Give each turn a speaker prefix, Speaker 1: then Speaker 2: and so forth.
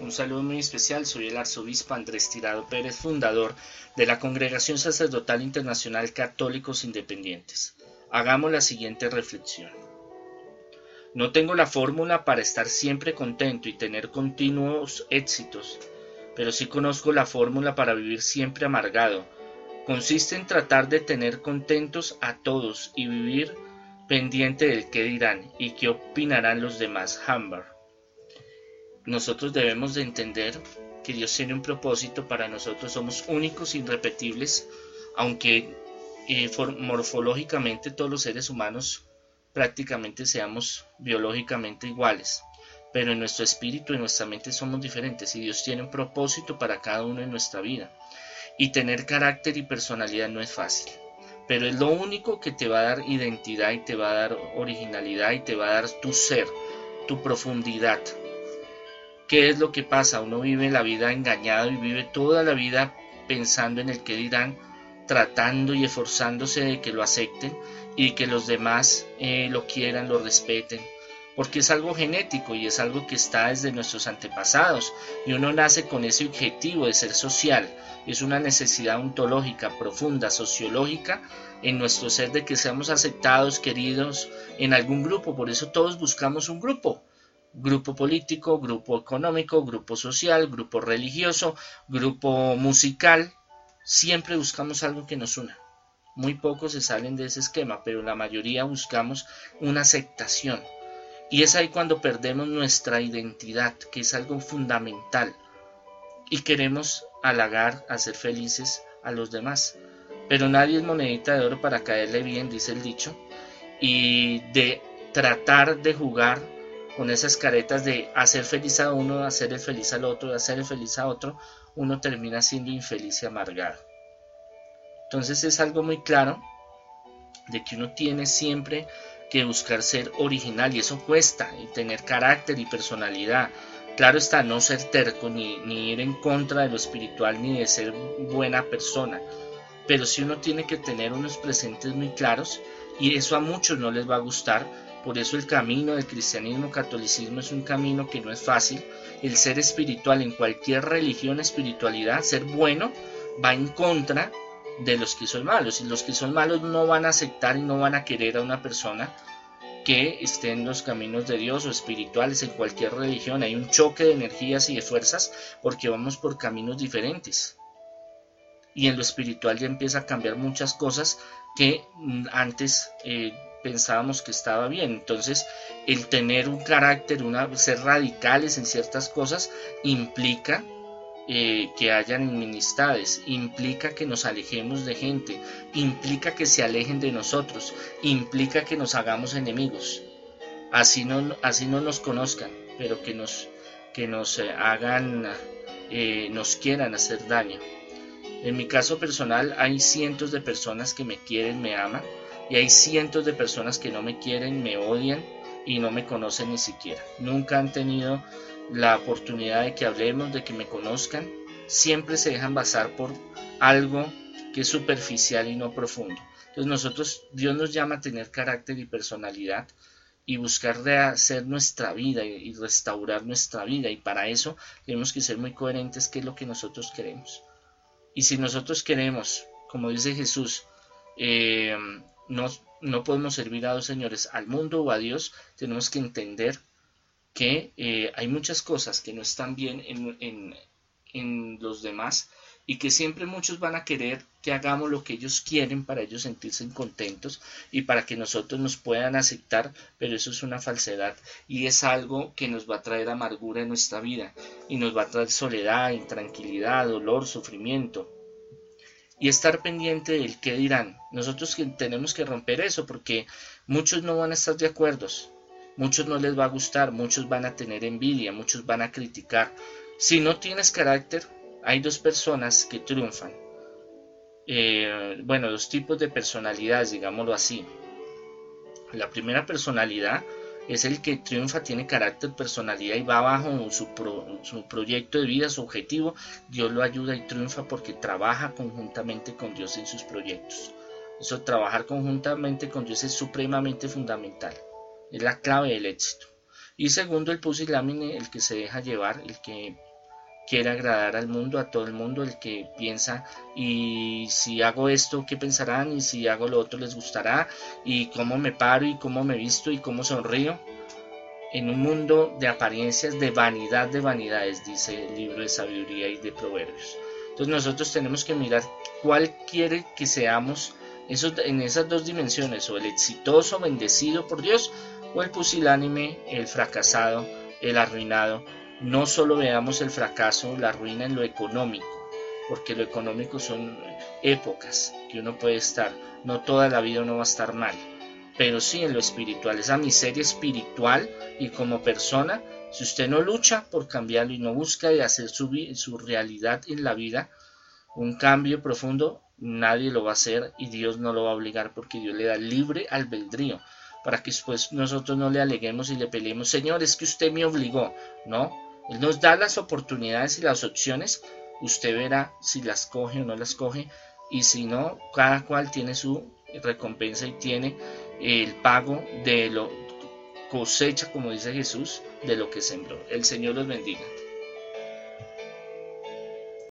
Speaker 1: Un saludo muy especial, soy el arzobispo Andrés Tirado Pérez, fundador de la Congregación Sacerdotal Internacional Católicos Independientes. Hagamos la siguiente reflexión. No tengo la fórmula para estar siempre contento y tener continuos éxitos, pero sí conozco la fórmula para vivir siempre amargado. Consiste en tratar de tener contentos a todos y vivir pendiente del qué dirán y qué opinarán los demás. Humber nosotros debemos de entender que Dios tiene un propósito para nosotros, somos únicos, irrepetibles, aunque eh, morfológicamente todos los seres humanos prácticamente seamos biológicamente iguales, pero en nuestro espíritu y nuestra mente somos diferentes y Dios tiene un propósito para cada uno en nuestra vida. Y tener carácter y personalidad no es fácil, pero es lo único que te va a dar identidad y te va a dar originalidad y te va a dar tu ser, tu profundidad, ¿Qué es lo que pasa? Uno vive la vida engañado y vive toda la vida pensando en el que dirán, tratando y esforzándose de que lo acepten y que los demás eh, lo quieran, lo respeten. Porque es algo genético y es algo que está desde nuestros antepasados y uno nace con ese objetivo de ser social. Es una necesidad ontológica profunda, sociológica en nuestro ser de que seamos aceptados, queridos en algún grupo. Por eso todos buscamos un grupo grupo político, grupo económico, grupo social, grupo religioso, grupo musical. Siempre buscamos algo que nos una. Muy pocos se salen de ese esquema, pero la mayoría buscamos una aceptación. Y es ahí cuando perdemos nuestra identidad, que es algo fundamental. Y queremos halagar, hacer felices a los demás. Pero nadie es monedita de oro para caerle bien, dice el dicho. Y de tratar de jugar con esas caretas de hacer feliz a uno, hacer el feliz al otro, hacer el feliz a otro, uno termina siendo infeliz y amargado. Entonces es algo muy claro de que uno tiene siempre que buscar ser original y eso cuesta, y tener carácter y personalidad. Claro está, no ser terco ni, ir en contra de lo espiritual ni de ser buena persona, pero sí uno tiene que tener unos presentes muy claros y eso a muchos no les va a gustar por eso el camino del cristianismo catolicismo es un camino que no es fácil. El ser espiritual en cualquier religión, espiritualidad, ser bueno, va en contra de los que son malos. Y los que son malos no van a aceptar y no van a querer a una persona que esté en los caminos de Dios o espirituales en cualquier religión. Hay un choque de energías y de fuerzas porque vamos por caminos diferentes. Y en lo espiritual ya empieza a cambiar muchas cosas que mm, antes eh, pensábamos que estaba bien. Entonces, el tener un carácter, una, ser radicales en ciertas cosas, implica eh, que hayan enemistades, implica que nos alejemos de gente, implica que se alejen de nosotros, implica que nos hagamos enemigos. Así no, así no nos conozcan, pero que nos, que nos eh, hagan, eh, nos quieran hacer daño. En mi caso personal hay cientos de personas que me quieren, me aman, y hay cientos de personas que no me quieren, me odian y no me conocen ni siquiera. Nunca han tenido la oportunidad de que hablemos, de que me conozcan. Siempre se dejan basar por algo que es superficial y no profundo. Entonces nosotros, Dios nos llama a tener carácter y personalidad y buscar rehacer nuestra vida y restaurar nuestra vida. Y para eso tenemos que ser muy coherentes qué es lo que nosotros queremos. Y si nosotros queremos, como dice Jesús, eh, no, podemos servir a dos señores, al mundo o a Dios, tenemos que entender que eh, hay muchas cosas que no están bien en, en, los demás y que siempre muchos van a querer que hagamos lo que ellos quieren para ellos sentirse contentos y para que nosotros nos puedan aceptar, pero eso es una falsedad y es algo que nos va a traer amargura en nuestra vida y nos va a traer soledad, intranquilidad, dolor, sufrimiento y estar pendiente del qué dirán. Nosotros tenemos que romper eso porque muchos no van a estar de acuerdo, muchos no les va a gustar, muchos van a tener envidia, muchos van a criticar. Si no tienes carácter, hay dos personas que triunfan. Eh, bueno, dos tipos de personalidades, digámoslo así. La primera personalidad es el que triunfa, tiene carácter, personalidad y va bajo su, su proyecto de vida, su objetivo. Dios lo ayuda y triunfa porque trabaja conjuntamente con Dios en sus proyectos. Eso, trabajar conjuntamente con Dios es supremamente fundamental. Es la clave del éxito. Y segundo, el pusilámine, el que se deja llevar, el que quiere agradar al mundo, a todo el mundo, el que piensa y si hago esto, ¿qué pensarán? Y si hago lo otro, ¿les gustará? Y cómo me paro y cómo me visto y cómo sonrío. En un mundo de apariencias, de vanidad de vanidades, dice el libro de sabiduría y de proverbios. Entonces nosotros tenemos que mirar cuál quiere que seamos eso, en esas dos dimensiones, o el exitoso, bendecido por Dios, o el pusilánime, el fracasado, el arruinado. No solo veamos el fracaso, la ruina en lo económico, porque lo económico son épocas que uno puede estar, no toda la vida uno va a estar mal, pero sí en lo espiritual, esa miseria espiritual y como persona, si usted no lucha por cambiarlo y no busca de hacer su, su realidad en la vida, un cambio profundo, nadie lo va a hacer y Dios no lo va a obligar porque Dios le da libre albedrío para que después nosotros no le aleguemos y le peleemos, Señor, es que usted me obligó, ¿no? Él nos da las oportunidades y las opciones, usted verá si las coge o no las coge, y si no, cada cual tiene su recompensa y tiene el pago de lo cosecha, como dice Jesús, de lo que sembró. El Señor los bendiga.